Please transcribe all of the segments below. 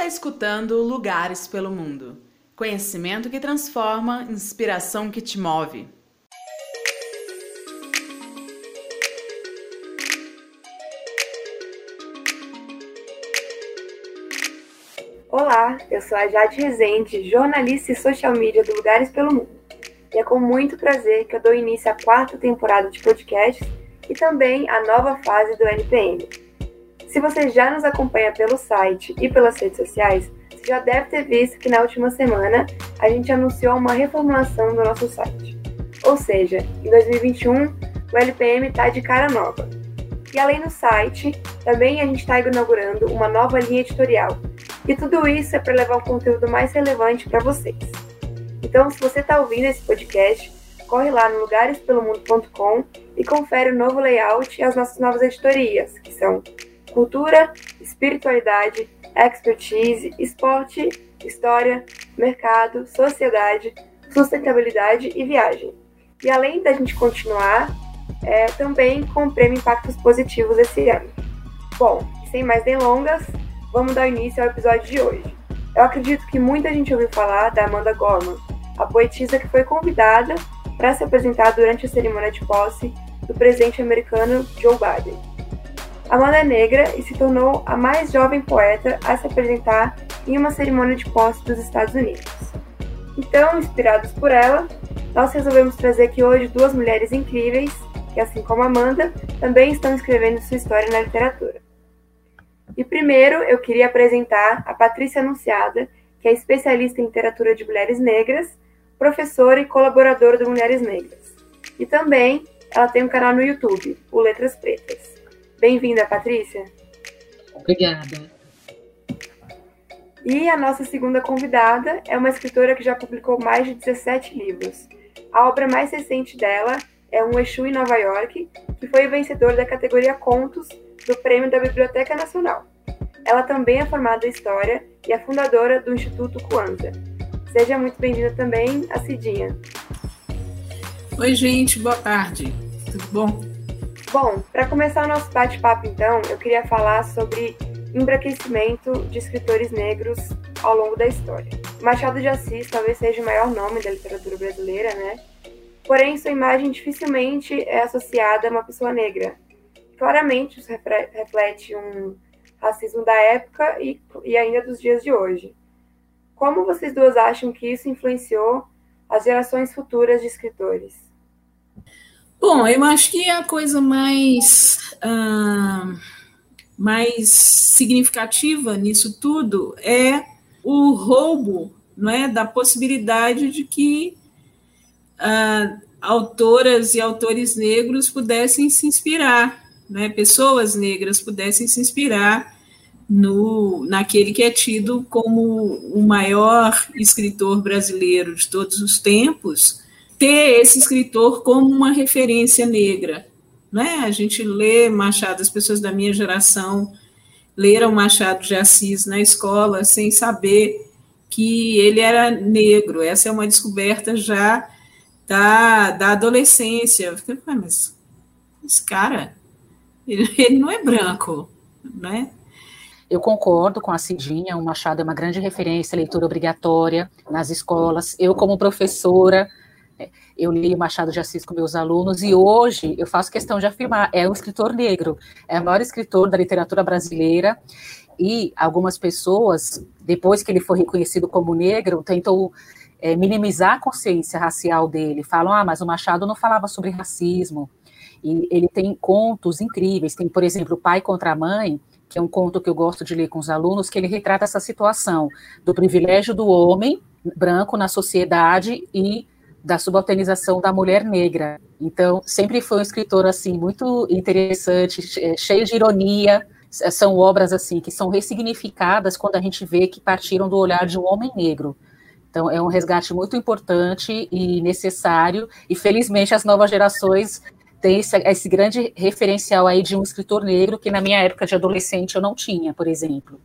está escutando Lugares pelo Mundo. Conhecimento que transforma, inspiração que te move. Olá, eu sou a Jade Rezende, jornalista e social media do Lugares pelo Mundo. E é com muito prazer que eu dou início à quarta temporada de podcasts e também à nova fase do NPM. Se você já nos acompanha pelo site e pelas redes sociais, você já deve ter visto que na última semana a gente anunciou uma reformulação do nosso site. Ou seja, em 2021 o LPM está de cara nova. E além do site, também a gente está inaugurando uma nova linha editorial. E tudo isso é para levar um conteúdo mais relevante para vocês. Então, se você está ouvindo esse podcast, corre lá no lugarespelomundo.com e confere o novo layout e as nossas novas editorias, que são cultura, espiritualidade, expertise, esporte, história, mercado, sociedade, sustentabilidade e viagem. E além da gente continuar, é, também com o prêmio Impactos Positivos esse ano. Bom, sem mais delongas, vamos dar início ao episódio de hoje. Eu acredito que muita gente ouviu falar da Amanda Gorman, a poetisa que foi convidada para se apresentar durante a cerimônia de posse do presidente americano Joe Biden. Amanda é negra e se tornou a mais jovem poeta a se apresentar em uma cerimônia de posse dos Estados Unidos. Então, inspirados por ela, nós resolvemos trazer aqui hoje duas mulheres incríveis que, assim como Amanda, também estão escrevendo sua história na literatura. E primeiro eu queria apresentar a Patrícia Anunciada, que é especialista em literatura de mulheres negras, professora e colaboradora do Mulheres Negras. E também ela tem um canal no YouTube, o Letras Pretas. Bem-vinda, Patrícia. Obrigada. E a nossa segunda convidada é uma escritora que já publicou mais de 17 livros. A obra mais recente dela é Um Exu em Nova York, que foi vencedor da categoria Contos do Prêmio da Biblioteca Nacional. Ela também é formada em História e é fundadora do Instituto Kwanzaa. Seja muito bem-vinda também, a Cidinha. Oi, gente, boa tarde. Tudo bom? Bom, para começar o nosso bate-papo, então, eu queria falar sobre embranquecimento de escritores negros ao longo da história. Machado de Assis talvez seja o maior nome da literatura brasileira, né? Porém, sua imagem dificilmente é associada a uma pessoa negra. Claramente, isso reflete um racismo da época e, e ainda dos dias de hoje. Como vocês duas acham que isso influenciou as gerações futuras de escritores? Bom, eu acho que a coisa mais, uh, mais significativa nisso tudo é o roubo não é, da possibilidade de que uh, autoras e autores negros pudessem se inspirar, né, pessoas negras pudessem se inspirar no, naquele que é tido como o maior escritor brasileiro de todos os tempos, ter esse escritor como uma referência negra. Né? A gente lê Machado, as pessoas da minha geração leram Machado de Assis na escola sem saber que ele era negro. Essa é uma descoberta já da, da adolescência. Fiquei, mas esse cara, ele, ele não é branco, né? Eu concordo com a Cidinha, o Machado é uma grande referência, leitura obrigatória nas escolas. Eu, como professora, eu li Machado de Assis com meus alunos e hoje eu faço questão de afirmar, é um escritor negro, é o maior escritor da literatura brasileira e algumas pessoas, depois que ele foi reconhecido como negro, tentam é, minimizar a consciência racial dele, falam, ah, mas o Machado não falava sobre racismo, e ele tem contos incríveis, tem, por exemplo, O Pai contra a Mãe, que é um conto que eu gosto de ler com os alunos, que ele retrata essa situação do privilégio do homem branco na sociedade e da subalternização da mulher negra. Então, sempre foi um escritor assim muito interessante, cheio de ironia. São obras assim que são ressignificadas quando a gente vê que partiram do olhar de um homem negro. Então, é um resgate muito importante e necessário. E felizmente as novas gerações têm esse, esse grande referencial aí de um escritor negro que na minha época de adolescente eu não tinha, por exemplo.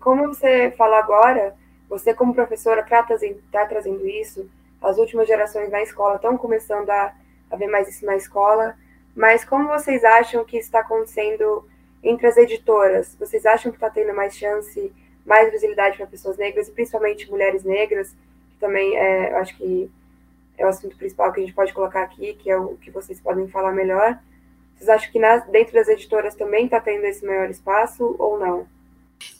Como você fala agora, você como professora está trazendo, tá trazendo isso as últimas gerações na escola estão começando a, a ver mais isso na escola, mas como vocês acham que está acontecendo entre as editoras? Vocês acham que está tendo mais chance, mais visibilidade para pessoas negras e principalmente mulheres negras, que também é, eu acho que é o assunto principal que a gente pode colocar aqui, que é o que vocês podem falar melhor. Vocês acham que nas, dentro das editoras também está tendo esse maior espaço ou não?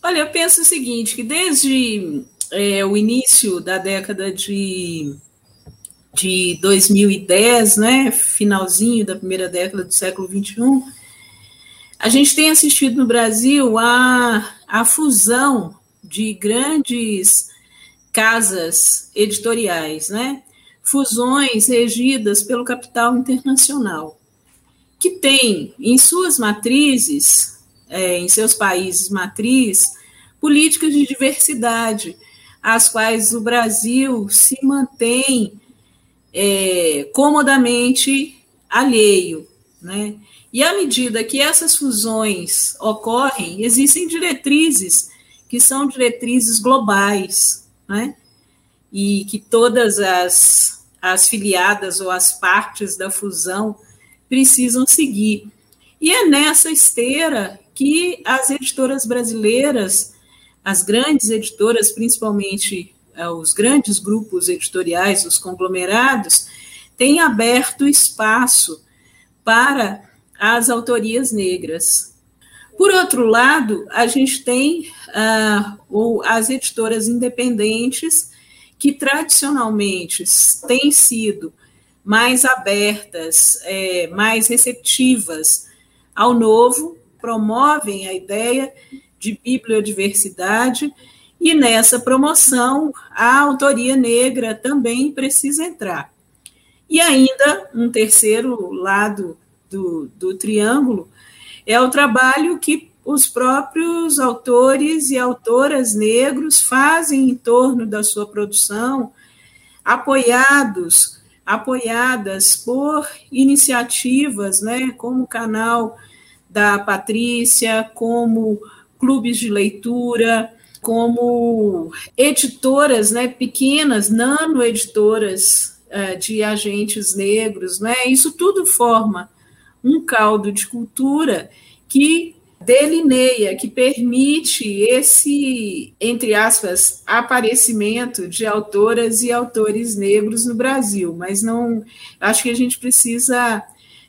Olha, eu penso o seguinte, que desde é, o início da década de, de 2010, né, finalzinho da primeira década do século XXI, a gente tem assistido no Brasil a, a fusão de grandes casas editoriais, né? Fusões regidas pelo capital internacional que tem em suas matrizes, é, em seus países matriz, políticas de diversidade, às quais o Brasil se mantém é, comodamente alheio. Né? E à medida que essas fusões ocorrem, existem diretrizes que são diretrizes globais, né? e que todas as, as filiadas ou as partes da fusão precisam seguir. E é nessa esteira que as editoras brasileiras, as grandes editoras, principalmente os grandes grupos editoriais, os conglomerados, têm aberto espaço para as autorias negras. Por outro lado, a gente tem ah, as editoras independentes, que tradicionalmente têm sido mais abertas, é, mais receptivas ao novo, promovem a ideia de bibliodiversidade e nessa promoção a autoria negra também precisa entrar. E ainda um terceiro lado do, do triângulo é o trabalho que os próprios autores e autoras negros fazem em torno da sua produção, apoiados apoiadas por iniciativas, né, como o canal da Patrícia, como clubes de leitura, como editoras, né, pequenas, nano-editoras uh, de agentes negros, né, isso tudo forma um caldo de cultura que delineia, que permite esse, entre aspas, aparecimento de autoras e autores negros no Brasil, mas não acho que a gente precisa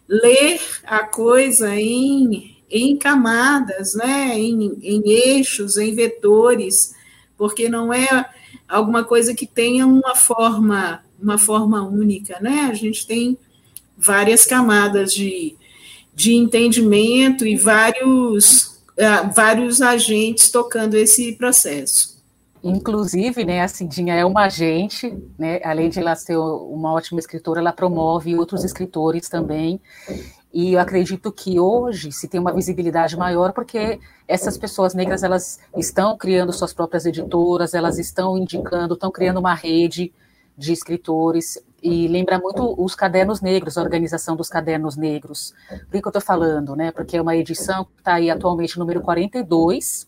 ler a coisa em, em camadas, né, em, em eixos, em vetores, porque não é alguma coisa que tenha uma forma, uma forma única, né? A gente tem várias camadas de de entendimento e vários, uh, vários agentes tocando esse processo. Inclusive, né, a Cidinha é uma agente, né, além de ela ser uma ótima escritora, ela promove outros escritores também. E eu acredito que hoje se tem uma visibilidade maior porque essas pessoas negras elas estão criando suas próprias editoras, elas estão indicando, estão criando uma rede de escritores e lembra muito os cadernos negros, a organização dos cadernos negros. Por que, eu estou falando, né? Porque é uma edição que está aí atualmente número 42,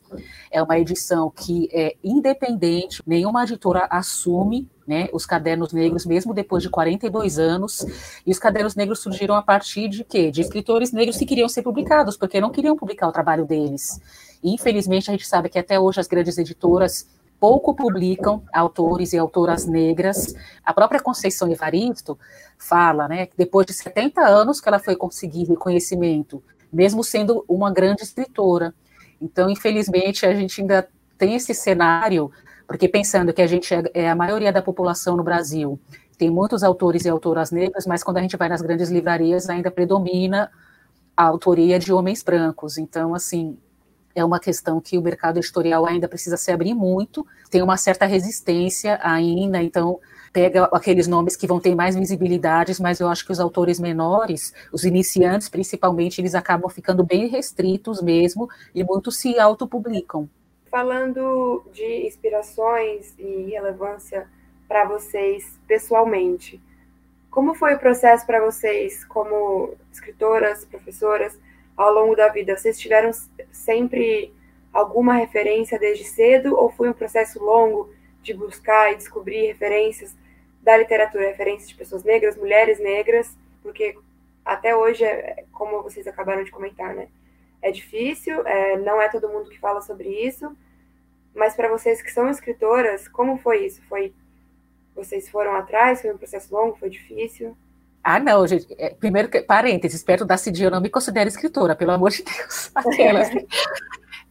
é uma edição que é independente, nenhuma editora assume né, os cadernos negros, mesmo depois de 42 anos, e os cadernos negros surgiram a partir de quê? De escritores negros que queriam ser publicados, porque não queriam publicar o trabalho deles. Infelizmente, a gente sabe que até hoje as grandes editoras pouco publicam autores e autoras negras. A própria Conceição Evaristo fala, né, que depois de 70 anos que ela foi conseguir reconhecimento, mesmo sendo uma grande escritora. Então, infelizmente, a gente ainda tem esse cenário, porque pensando que a gente é, é a maioria da população no Brasil, tem muitos autores e autoras negras, mas quando a gente vai nas grandes livrarias ainda predomina a autoria de homens brancos. Então, assim, é uma questão que o mercado editorial ainda precisa se abrir muito, tem uma certa resistência ainda, então pega aqueles nomes que vão ter mais visibilidades, mas eu acho que os autores menores, os iniciantes principalmente, eles acabam ficando bem restritos mesmo e muitos se autopublicam. Falando de inspirações e relevância para vocês pessoalmente, como foi o processo para vocês como escritoras, professoras, ao longo da vida? Vocês tiveram sempre alguma referência desde cedo ou foi um processo longo de buscar e descobrir referências da literatura, referências de pessoas negras, mulheres negras? Porque até hoje, é, como vocês acabaram de comentar, né? É difícil, é, não é todo mundo que fala sobre isso. mas para vocês que são escritoras, como foi isso? Foi vocês foram atrás? Foi um processo longo? Foi difícil? Ah, não, gente. É, primeiro, parênteses, perto da Cidinha, eu não me considero escritora, pelo amor de Deus. Aquelas.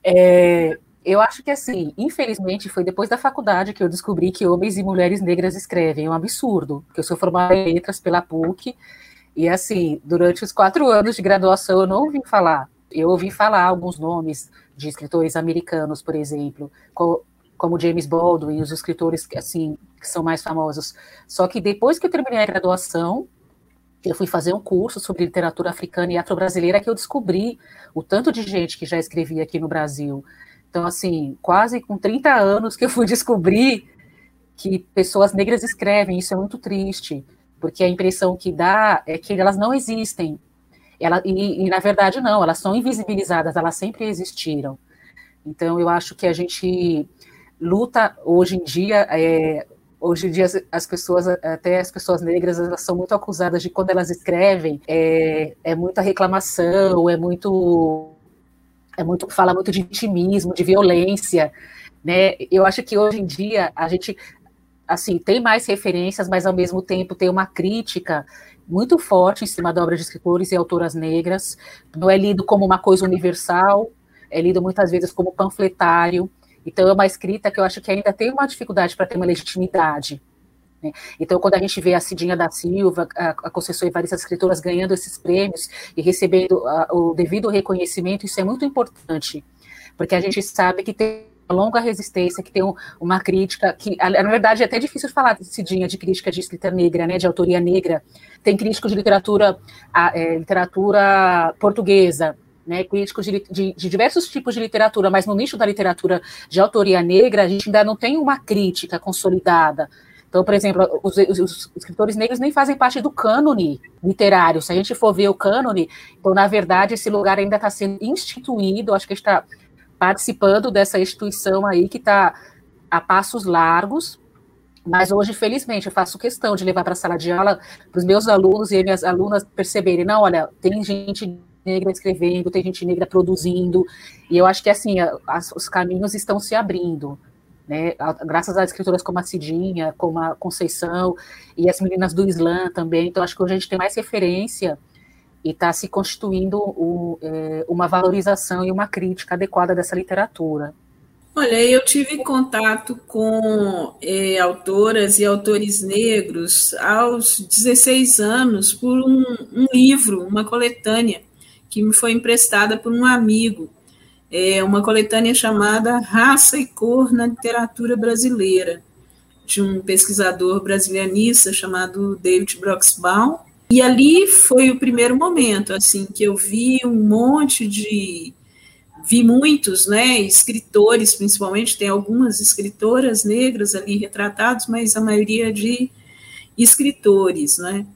é, eu acho que, assim, infelizmente, foi depois da faculdade que eu descobri que homens e mulheres negras escrevem. É um absurdo, porque eu sou formada em letras pela PUC, e, assim, durante os quatro anos de graduação eu não ouvi falar. Eu ouvi falar alguns nomes de escritores americanos, por exemplo, como James Baldwin, os escritores, assim, que são mais famosos. Só que depois que eu terminei a graduação, eu fui fazer um curso sobre literatura africana e afro-brasileira que eu descobri o tanto de gente que já escrevia aqui no Brasil. Então, assim, quase com 30 anos que eu fui descobrir que pessoas negras escrevem, isso é muito triste, porque a impressão que dá é que elas não existem. Ela, e, e, na verdade, não, elas são invisibilizadas, elas sempre existiram. Então, eu acho que a gente luta hoje em dia. É, hoje em dia, as pessoas, até as pessoas negras, elas são muito acusadas de quando elas escrevem, é, é muita reclamação, é muito é muito fala muito de vitimismo, de violência, né? Eu acho que hoje em dia a gente assim tem mais referências, mas ao mesmo tempo tem uma crítica muito forte em cima da obra de escritores e autoras negras. Não é lido como uma coisa universal, é lido muitas vezes como panfletário. Então é uma escrita que eu acho que ainda tem uma dificuldade para ter uma legitimidade. Né? Então, quando a gente vê a Cidinha da Silva, a, a Conceição Evarista, as escritoras ganhando esses prêmios e recebendo a, o devido reconhecimento, isso é muito importante, porque a gente sabe que tem uma longa resistência, que tem um, uma crítica, que na verdade é até difícil falar de Cidinha, de crítica de escrita negra, né, de autoria negra, tem críticos de literatura, a, é, literatura portuguesa, né, críticos de, de, de, diversos tipos de literatura, mas no nicho da literatura de autoria negra, a gente ainda não tem uma crítica consolidada. Então, por exemplo, os, os, os, escritores negros nem fazem parte do cânone literário. Se a gente for ver o cânone, então, na verdade, esse lugar ainda está sendo instituído, acho que está participando dessa instituição aí que está a passos largos, mas hoje, felizmente, eu faço questão de levar para a sala de aula para os meus alunos e minhas alunas perceberem, não, olha, tem gente negra escrevendo, tem gente negra produzindo, e eu acho que assim, as, os caminhos estão se abrindo né? Graças a escritoras como a Cidinha, como a Conceição e as meninas do Islã também. Então, acho que hoje a gente tem mais referência e está se constituindo o, é, uma valorização e uma crítica adequada dessa literatura. Olha, eu tive contato com é, autoras e autores negros aos 16 anos por um, um livro, uma coletânea, que me foi emprestada por um amigo é uma coletânea chamada Raça e Cor na Literatura Brasileira, de um pesquisador brasilianista chamado David Broxbaum. E ali foi o primeiro momento, assim, que eu vi um monte de vi muitos, né, escritores, principalmente, tem algumas escritoras negras ali retratados, mas a maioria de escritores, né?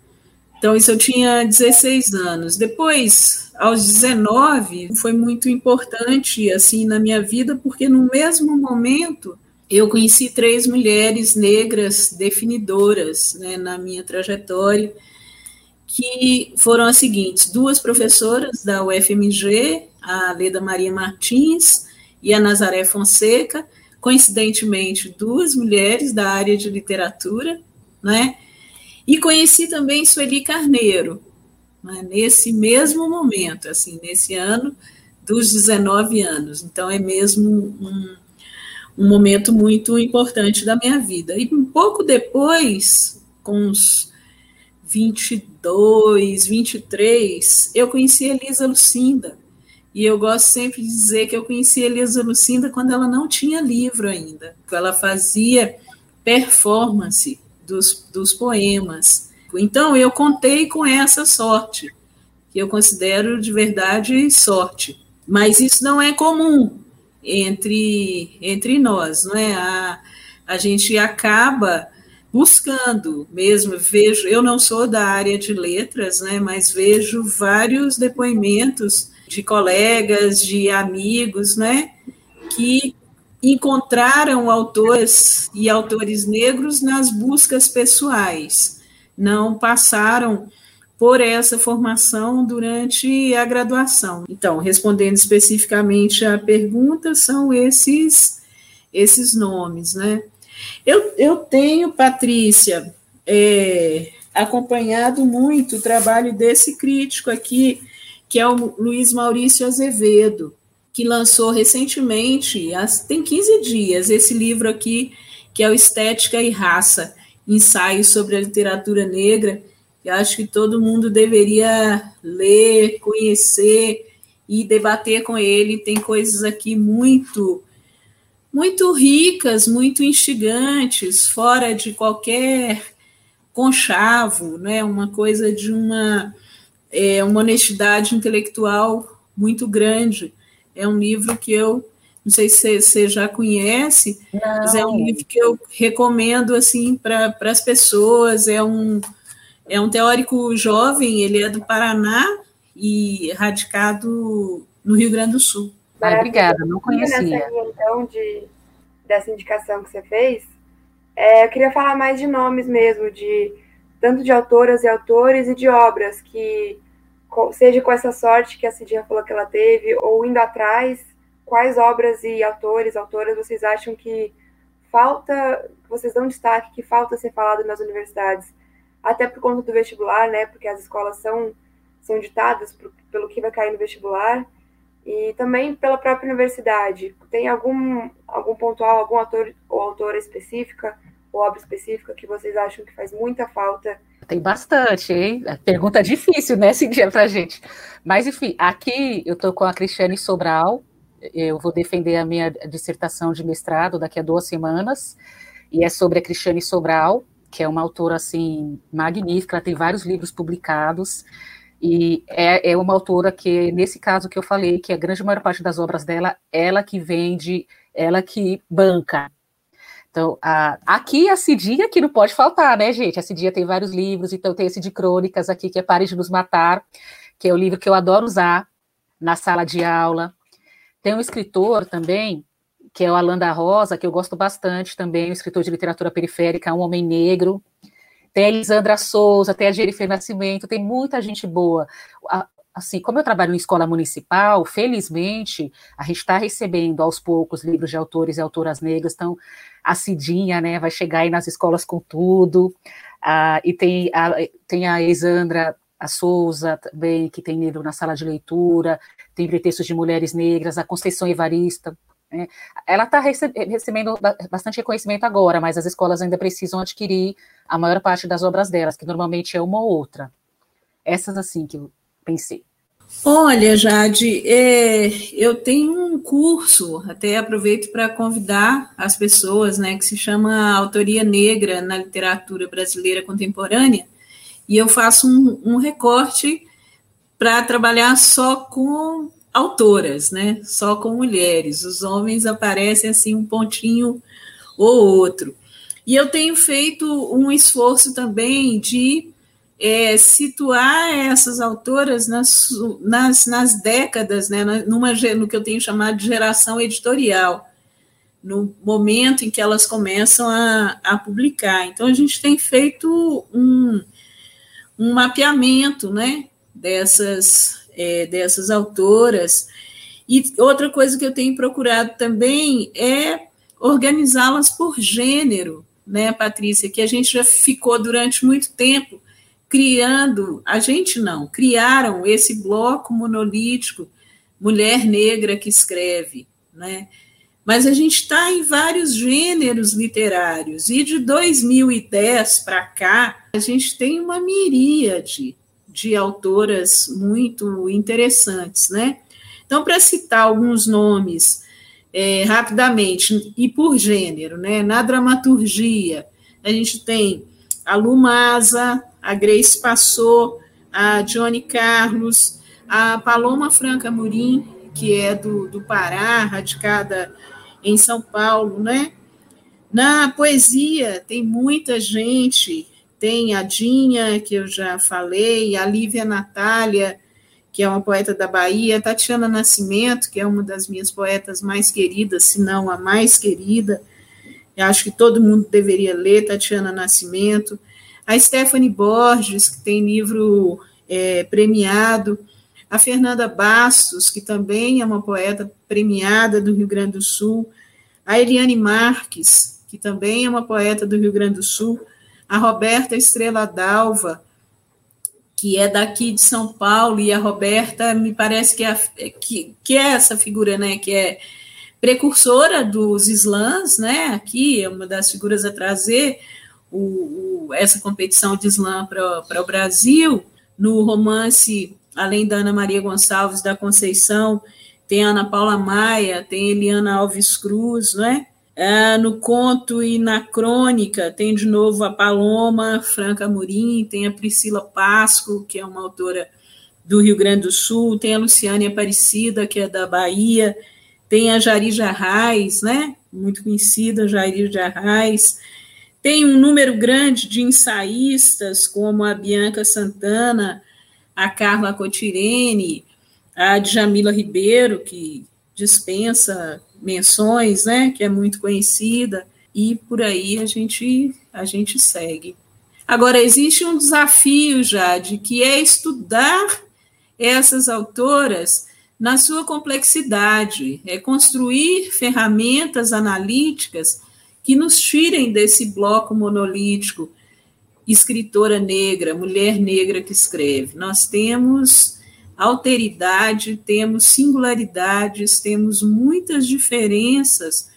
Então, isso eu tinha 16 anos. Depois, aos 19, foi muito importante, assim, na minha vida, porque no mesmo momento eu conheci três mulheres negras definidoras, né, na minha trajetória, que foram as seguintes: duas professoras da UFMG, a Leda Maria Martins e a Nazaré Fonseca, coincidentemente, duas mulheres da área de literatura, né? E conheci também Sueli Carneiro, né, nesse mesmo momento, assim, nesse ano dos 19 anos. Então, é mesmo um, um momento muito importante da minha vida. E um pouco depois, com uns 22, 23, eu conheci Elisa Lucinda. E eu gosto sempre de dizer que eu conheci Elisa Lucinda quando ela não tinha livro ainda. Ela fazia performance dos, dos poemas. Então, eu contei com essa sorte, que eu considero de verdade sorte. Mas isso não é comum entre, entre nós, não é? A, a gente acaba buscando mesmo, vejo, eu não sou da área de letras, né, mas vejo vários depoimentos de colegas, de amigos, né, que encontraram autores e autores negros nas buscas pessoais, não passaram por essa formação durante a graduação. Então, respondendo especificamente à pergunta, são esses esses nomes, né? Eu, eu tenho, Patrícia, é, acompanhado muito o trabalho desse crítico aqui, que é o Luiz Maurício Azevedo, que lançou recentemente, tem 15 dias, esse livro aqui, que é o Estética e Raça, ensaios sobre a literatura negra, que acho que todo mundo deveria ler, conhecer e debater com ele. Tem coisas aqui muito muito ricas, muito instigantes, fora de qualquer conchavo, né? Uma coisa de uma é, uma honestidade intelectual muito grande. É um livro que eu não sei se você já conhece, não. mas é um livro que eu recomendo assim para as pessoas. É um é um teórico jovem, ele é do Paraná e radicado no Rio Grande do Sul. Obrigada, não conhecia. Nessa linha, então, de, dessa indicação que você fez, é, eu queria falar mais de nomes mesmo, de tanto de autoras e autores e de obras que, seja com essa sorte que a Cidinha falou que ela teve, ou indo atrás, quais obras e autores, autoras vocês acham que falta, vocês dão destaque, que falta ser falado nas universidades? Até por conta do vestibular, né? Porque as escolas são, são ditadas por, pelo que vai cair no vestibular e também pela própria universidade. Tem algum, algum pontual, algum autor ou autora específica ou obra específica que vocês acham que faz muita falta? Tem bastante, hein? Pergunta difícil, né, Cintia, pra gente. Mas, enfim, aqui eu estou com a Cristiane Sobral, eu vou defender a minha dissertação de mestrado daqui a duas semanas, e é sobre a Cristiane Sobral, que é uma autora, assim, magnífica, ela tem vários livros publicados, e é, é uma autora que, nesse caso que eu falei, que a grande maior parte das obras dela, ela que vende, ela que banca. Então, a, aqui a Cidinha que não pode faltar, né, gente? A Cidinha tem vários livros, então tem esse de crônicas aqui, que é Pare de Nos Matar, que é o livro que eu adoro usar na sala de aula. Tem um escritor também, que é o Alan da Rosa, que eu gosto bastante também, um escritor de literatura periférica, um homem negro, tem a Elisandra Souza, tem a Jennifer Nascimento, tem muita gente boa. Assim, como eu trabalho em escola municipal, felizmente, a gente está recebendo aos poucos livros de autores e autoras negras, então a Cidinha, né, vai chegar aí nas escolas com tudo, ah, e tem a, tem a Elisandra a Souza também, que tem livro na sala de leitura, tem pretextos de mulheres negras, a Conceição Evarista, né? Ela está recebendo bastante reconhecimento agora, mas as escolas ainda precisam adquirir a maior parte das obras delas, que normalmente é uma ou outra. Essas, assim, que eu pensei. Olha, Jade, é, eu tenho um curso, até aproveito para convidar as pessoas, né, que se chama Autoria Negra na Literatura Brasileira Contemporânea, e eu faço um, um recorte para trabalhar só com autoras, né? Só com mulheres. Os homens aparecem assim um pontinho ou outro. E eu tenho feito um esforço também de é, situar essas autoras nas, nas, nas décadas, né, numa, no que eu tenho chamado de geração editorial, no momento em que elas começam a, a publicar. Então, a gente tem feito um, um mapeamento né, dessas, é, dessas autoras. E outra coisa que eu tenho procurado também é organizá-las por gênero, né, Patrícia? Que a gente já ficou durante muito tempo criando, a gente não, criaram esse bloco monolítico, mulher negra que escreve, né? Mas a gente está em vários gêneros literários, e de 2010 para cá, a gente tem uma miríade de autoras muito interessantes, né? Então, para citar alguns nomes é, rapidamente e por gênero, né? Na dramaturgia, a gente tem a Lumasa, a Grace Passou, a Johnny Carlos, a Paloma Franca Murim, que é do, do Pará, radicada em São Paulo, né? Na poesia, tem muita gente tem a Dinha, que eu já falei, a Lívia Natália, que é uma poeta da Bahia, Tatiana Nascimento, que é uma das minhas poetas mais queridas, se não a mais querida. Eu acho que todo mundo deveria ler Tatiana Nascimento. A Stephanie Borges, que tem livro é, premiado. A Fernanda Bastos, que também é uma poeta premiada do Rio Grande do Sul. a Eliane Marques, que também é uma poeta do Rio Grande do Sul, a Roberta Estrela Dalva, que é daqui de São Paulo, e a Roberta me parece que é, que, que é essa figura, né, que é precursora dos slams, né, aqui é uma das figuras a trazer o, o, essa competição de slam para o Brasil, no romance, além da Ana Maria Gonçalves da Conceição, tem a Ana Paula Maia, tem Eliana Alves Cruz, né? É, no conto e na crônica tem de novo a Paloma Franca Murim, tem a Priscila Pasco, que é uma autora do Rio Grande do Sul, tem a Luciane Aparecida, que é da Bahia, tem a Jari Jarrais, né? Muito conhecida, Jari Jarrais. Tem um número grande de ensaístas, como a Bianca Santana, a Carla Cotirene, a Djamila Ribeiro, que dispensa menções, né, que é muito conhecida, e por aí a gente, a gente segue. Agora, existe um desafio, Jade, que é estudar essas autoras na sua complexidade, é construir ferramentas analíticas que nos tirem desse bloco monolítico, escritora negra, mulher negra que escreve. Nós temos alteridade, temos singularidades, temos muitas diferenças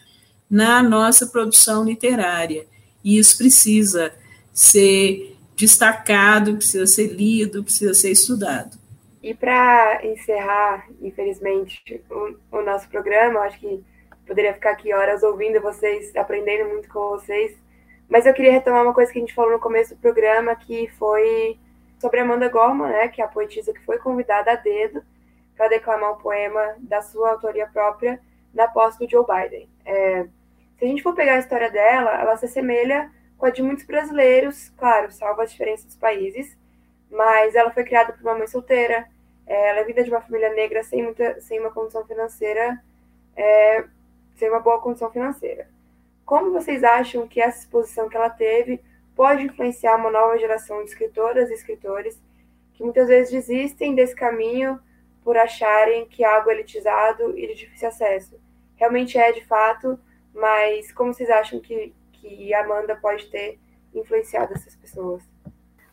na nossa produção literária. E isso precisa ser destacado, precisa ser lido, precisa ser estudado. E para encerrar, infelizmente, o, o, nosso programa, acho que poderia ficar aqui horas ouvindo vocês, aprendendo muito com vocês, mas eu queria retomar uma coisa que a gente falou no começo do programa, que foi sobre Amanda Gorman, né, que é a poetisa que foi convidada a dedo para declamar um poema da sua autoria própria na posse do Joe Biden. É, se a gente for pegar a história dela, ela se assemelha com a de muitos brasileiros, claro, salvo as diferenças dos países, mas ela foi criada por uma mãe solteira, é, ela é vinda de uma família negra sem, muita, sem uma condição financeira, é, sem uma boa condição financeira. Como vocês acham que essa exposição que ela teve pode influenciar uma nova geração de escritoras e escritores que muitas vezes desistem desse caminho por acharem que é algo elitizado e de difícil acesso? Realmente é de fato, mas como vocês acham que, que Amanda pode ter influenciado essas pessoas?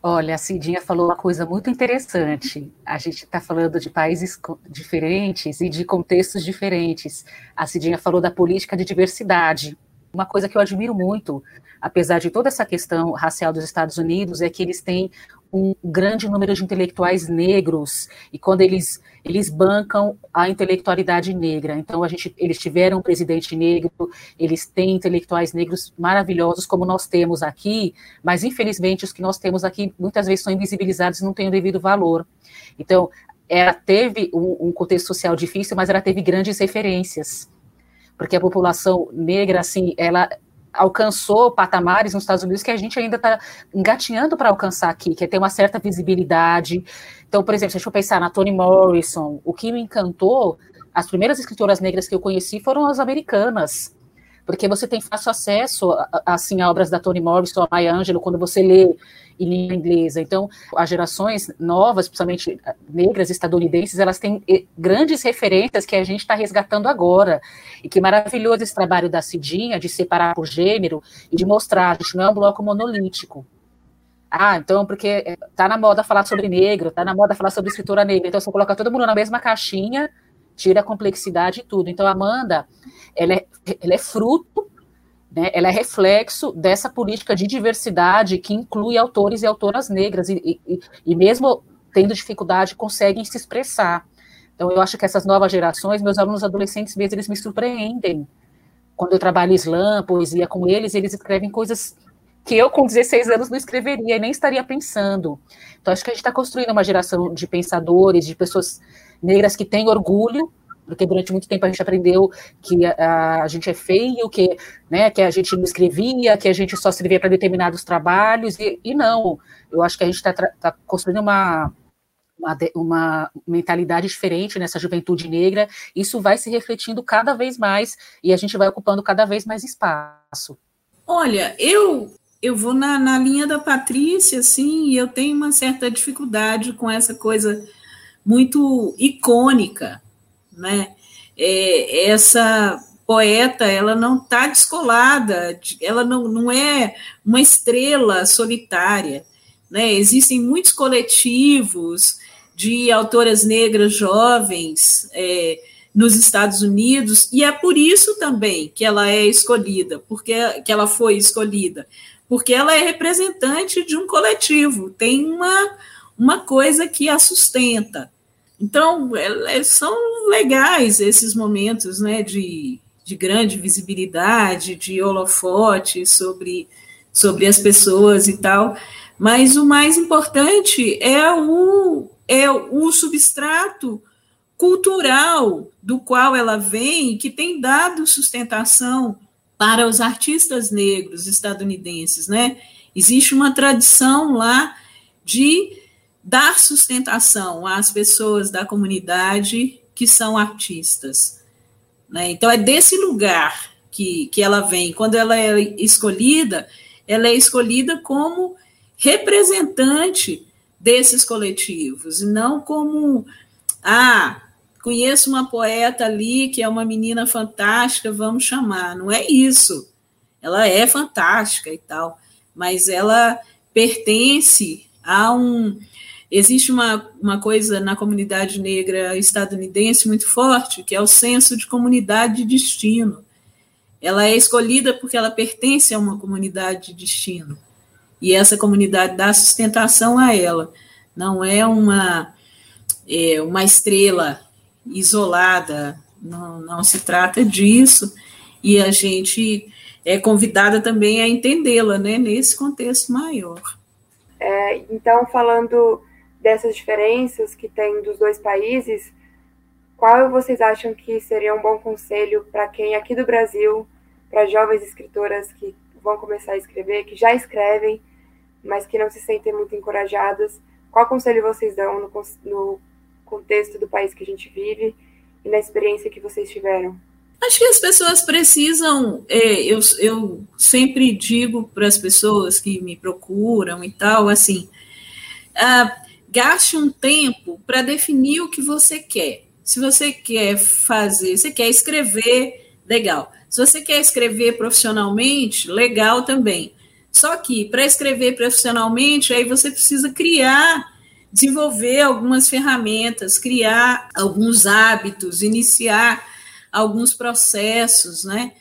Olha, a Cidinha falou uma coisa muito interessante. A gente está falando de países diferentes e de contextos diferentes. A Cidinha falou da política de diversidade. Uma coisa que eu admiro muito, apesar de toda essa questão racial dos Estados Unidos, é que eles têm um grande número de intelectuais negros e quando eles eles bancam a intelectualidade negra. Então a gente eles tiveram um presidente negro, eles têm intelectuais negros maravilhosos como nós temos aqui, mas infelizmente os que nós temos aqui muitas vezes são invisibilizados e não têm o devido valor. Então ela teve um, um contexto social difícil, mas ela teve grandes referências porque a população negra, assim, ela alcançou patamares nos Estados Unidos que a gente ainda está engatinhando para alcançar aqui, que é ter uma certa visibilidade. Então, por exemplo, se for pensar na Toni Morrison, o que me encantou, as primeiras escritoras negras que eu conheci foram as americanas, porque você tem fácil acesso assim a obras da Toni Morrison, a Maya Angelou, quando você lê em língua inglesa. Então, as gerações novas, principalmente negras estadunidenses, elas têm eh, grandes referências que a gente está resgatando agora. E que maravilhoso esse trabalho da Cidinha de separar por gênero e de mostrar, a gente não é um bloco monolítico. Ah, então, porque tá na moda falar sobre negro, tá na moda falar sobre escritora negra, então você coloca todo mundo na mesma caixinha, tira a complexidade e tudo. Então, a Amanda, ela é, ela é fruto né, ela é reflexo dessa política de diversidade que inclui autores e autoras negras, e, e, e mesmo tendo dificuldade, conseguem se expressar. Então, eu acho que essas novas gerações, meus alunos adolescentes mesmo, eles me surpreendem. Quando eu trabalho slam, poesia com eles, eles escrevem coisas que eu, com 16 anos, não escreveria e nem estaria pensando. Então, acho que a gente está construindo uma geração de pensadores, de pessoas negras que têm orgulho porque durante muito tempo a gente aprendeu que a, a, gente é feio, que, né, que a gente não escrevia, que a gente só escrevia para determinados trabalhos, e, e, não. Eu acho que a gente está tá construindo uma, uma, uma, mentalidade diferente nessa juventude negra, isso vai se refletindo cada vez mais, e a gente vai ocupando cada vez mais espaço. Olha, eu eu vou na, na linha da Patrícia, assim, e eu tenho uma certa dificuldade com essa coisa muito icônica, né? É, essa poeta, ela não está descolada, ela não, não é uma estrela solitária. Né? Existem muitos coletivos de autoras negras jovens é, nos Estados Unidos, e é por isso também que ela é escolhida, porque que ela foi escolhida, porque ela é representante de um coletivo, tem uma, uma coisa que a sustenta. Então, é, é são legais esses momentos né, de, de grande visibilidade, de holofote sobre, sobre as pessoas e tal, mas o mais importante é o, é o substrato cultural do qual ela vem, que tem dado sustentação para os artistas negros estadunidenses, né? Existe uma tradição lá de dar sustentação às pessoas da comunidade que são artistas. Né? Então, é desse lugar que, que ela vem. Quando ela é escolhida, ela é escolhida como representante desses coletivos, e não como, ah, conheço uma poeta ali que é uma menina fantástica, vamos chamar. Não é isso. Ela é fantástica e tal, mas ela pertence a um. Existe uma, uma coisa na comunidade negra estadunidense muito forte, que é o senso de comunidade de destino. Ela é escolhida porque ela pertence a uma comunidade de destino. E essa comunidade dá sustentação a ela. Não é uma, é, uma estrela isolada, não, não se trata disso, e a gente é convidada também a entendê-la né, nesse contexto maior. É, então, falando dessas diferenças que tem dos dois países, qual vocês acham que seria um bom conselho para quem aqui do Brasil, para jovens escritoras que vão começar a escrever, que já escrevem, mas que não se sentem muito encorajadas, qual conselho vocês dão no, no contexto do país que a gente vive e na experiência que vocês tiveram? Acho que as pessoas precisam. É, eu, eu sempre digo para as pessoas que me procuram e tal, assim, ah, gaste um tempo para definir o que você quer. Se você quer fazer, você quer escrever, legal. Se você quer escrever profissionalmente, legal também. Só que para escrever profissionalmente, aí você precisa criar desenvolver algumas ferramentas, criar alguns hábitos, iniciar alguns processos, né?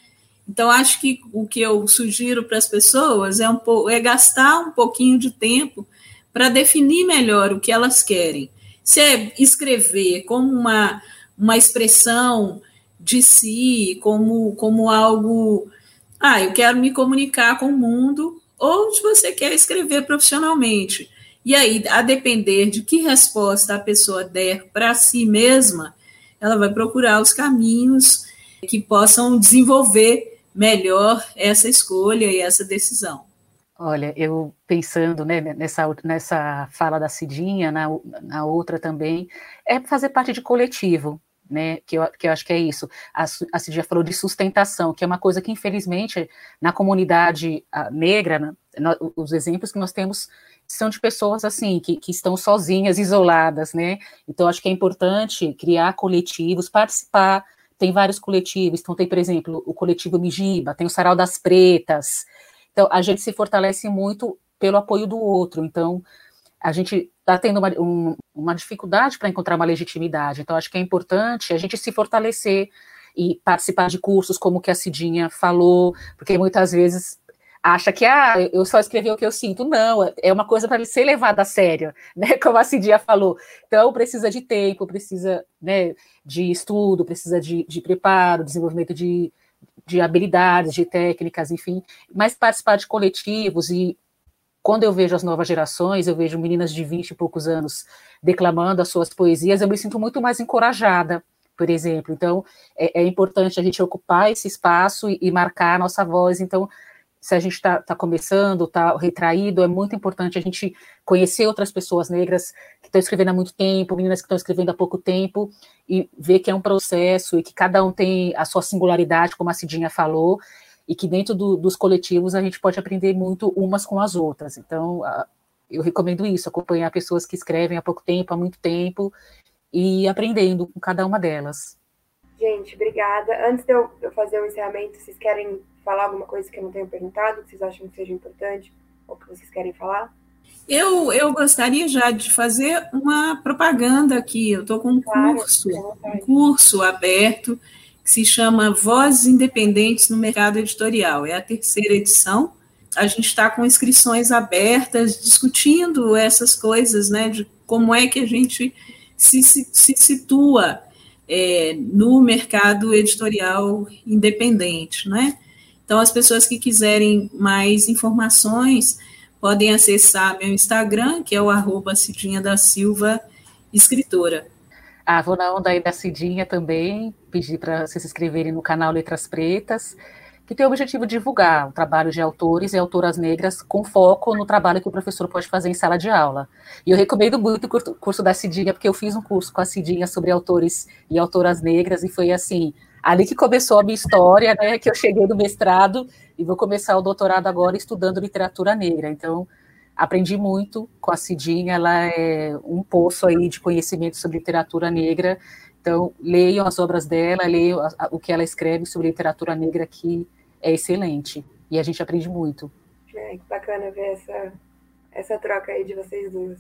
Então, acho que o que eu sugiro para as pessoas é, um, é gastar um pouquinho de tempo para definir melhor o que elas querem. Se é escrever como uma, uma expressão de si, como, como algo. Ah, eu quero me comunicar com o mundo, ou se você quer escrever profissionalmente. E aí, a depender de que resposta a pessoa der para si mesma, ela vai procurar os caminhos que possam desenvolver melhor essa escolha e essa decisão. Olha, eu pensando né, nessa, nessa fala da Cidinha, na, na outra também, é fazer parte de coletivo, né, que eu, que eu acho que é isso. A, a Cidinha falou de sustentação, que é uma coisa que, infelizmente, na comunidade negra, né, os exemplos que nós temos são de pessoas assim, que, que estão sozinhas, isoladas, né? Então, acho que é importante criar coletivos, participar. Tem vários coletivos, então tem, por exemplo, o coletivo Mijiba, tem o Sarau das Pretas. Então, a gente se fortalece muito pelo apoio do outro. Então, a gente está tendo uma, um, uma dificuldade para encontrar uma legitimidade. Então, acho que é importante a gente se fortalecer e participar de cursos como que a Cidinha falou, porque muitas vezes acha que ah, eu só escrevi o que eu sinto. Não, é uma coisa para ser levada a sério, né? Como a Cidia falou. Então, precisa de tempo, precisa né, de estudo, precisa de, de preparo, desenvolvimento de, de habilidades, de técnicas, enfim, mas participar de coletivos e quando eu vejo as novas gerações, eu vejo meninas de 20 e poucos anos declamando as suas poesias, eu me sinto muito mais encorajada, por exemplo. Então, é, é importante a gente ocupar esse espaço e, e marcar a nossa voz. Então, se a gente está tá começando, está retraído, é muito importante a gente conhecer outras pessoas negras que estão escrevendo há muito tempo, meninas que estão escrevendo há pouco tempo, e ver que é um processo e que cada um tem a sua singularidade, como a Cidinha falou, e que dentro do, dos coletivos a gente pode aprender muito umas com as outras. Então, eu recomendo isso, acompanhar pessoas que escrevem há pouco tempo, há muito tempo, e aprendendo com cada uma delas. Gente, obrigada. Antes de eu, fazer o encerramento, vocês querem falar alguma coisa que eu não tenho perguntado, que vocês acham que seja importante, ou que vocês querem falar? Eu, eu gostaria já de fazer uma propaganda aqui. Eu estou com um claro, curso, um curso aberto que se chama Vozes Independentes no Mercado Editorial. É a terceira edição. A gente está com inscrições abertas, discutindo essas coisas, né? De como é que a gente se, se, se situa é, no mercado editorial independente, né? Então, as pessoas que quiserem mais informações podem acessar meu Instagram, que é o arroba Cidinha da Silva Escritora. Ah, vou na onda aí da Cidinha também, pedir para vocês se inscreverem no canal Letras Pretas, que tem o objetivo de divulgar o trabalho de autores e autoras negras com foco no trabalho que o professor pode fazer em sala de aula. E eu recomendo muito o curso da Cidinha, porque eu fiz um curso com a Cidinha sobre autores e autoras negras, e foi assim, ali que começou a minha história, né, que eu cheguei no mestrado e vou começar o doutorado agora estudando literatura negra. Então, aprendi muito com a Cidinha, ela é um poço aí de conhecimento sobre literatura negra. Então, leiam as obras dela, leiam o que ela escreve sobre literatura negra, que é excelente. E a gente aprende muito. É, que bacana ver essa, essa troca aí de vocês duas.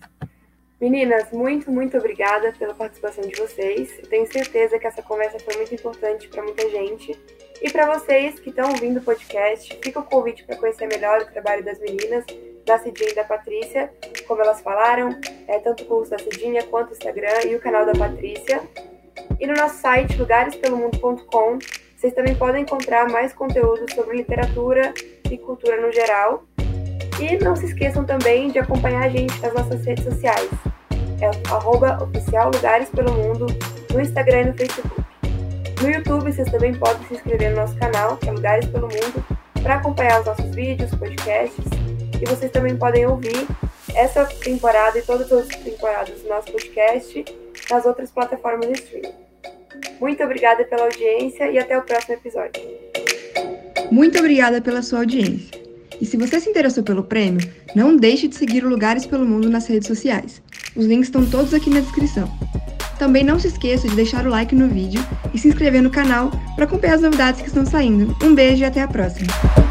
Meninas, muito, muito obrigada pela participação de vocês. Eu tenho certeza que essa conversa foi muito importante para muita gente. E para vocês que estão ouvindo o podcast, fica o convite para conhecer melhor o trabalho das meninas, da Cidinha e da Patrícia, como elas falaram, é, tanto o curso da Cidinha quanto o Instagram e o canal da Patrícia. E no nosso site, lugarespelomundo.com, vocês também podem encontrar mais conteúdo sobre literatura e cultura no geral e não se esqueçam também de acompanhar a gente nas nossas redes sociais. É arroba oficial Lugares pelo Mundo no Instagram e no Facebook. No YouTube vocês também podem se inscrever no nosso canal, que é Lugares pelo Mundo, para acompanhar os nossos vídeos, podcasts. E vocês também podem ouvir essa temporada e todas as temporadas do nosso podcast nas outras plataformas de streaming. Muito obrigada pela audiência e até o próximo episódio. Muito obrigada pela sua audiência. E se você se interessou pelo prêmio, não deixe de seguir o Lugares pelo Mundo nas redes sociais. Os links estão todos aqui na descrição. Também não se esqueça de deixar o like no vídeo e se inscrever no canal para acompanhar as novidades que estão saindo. Um beijo e até a próxima!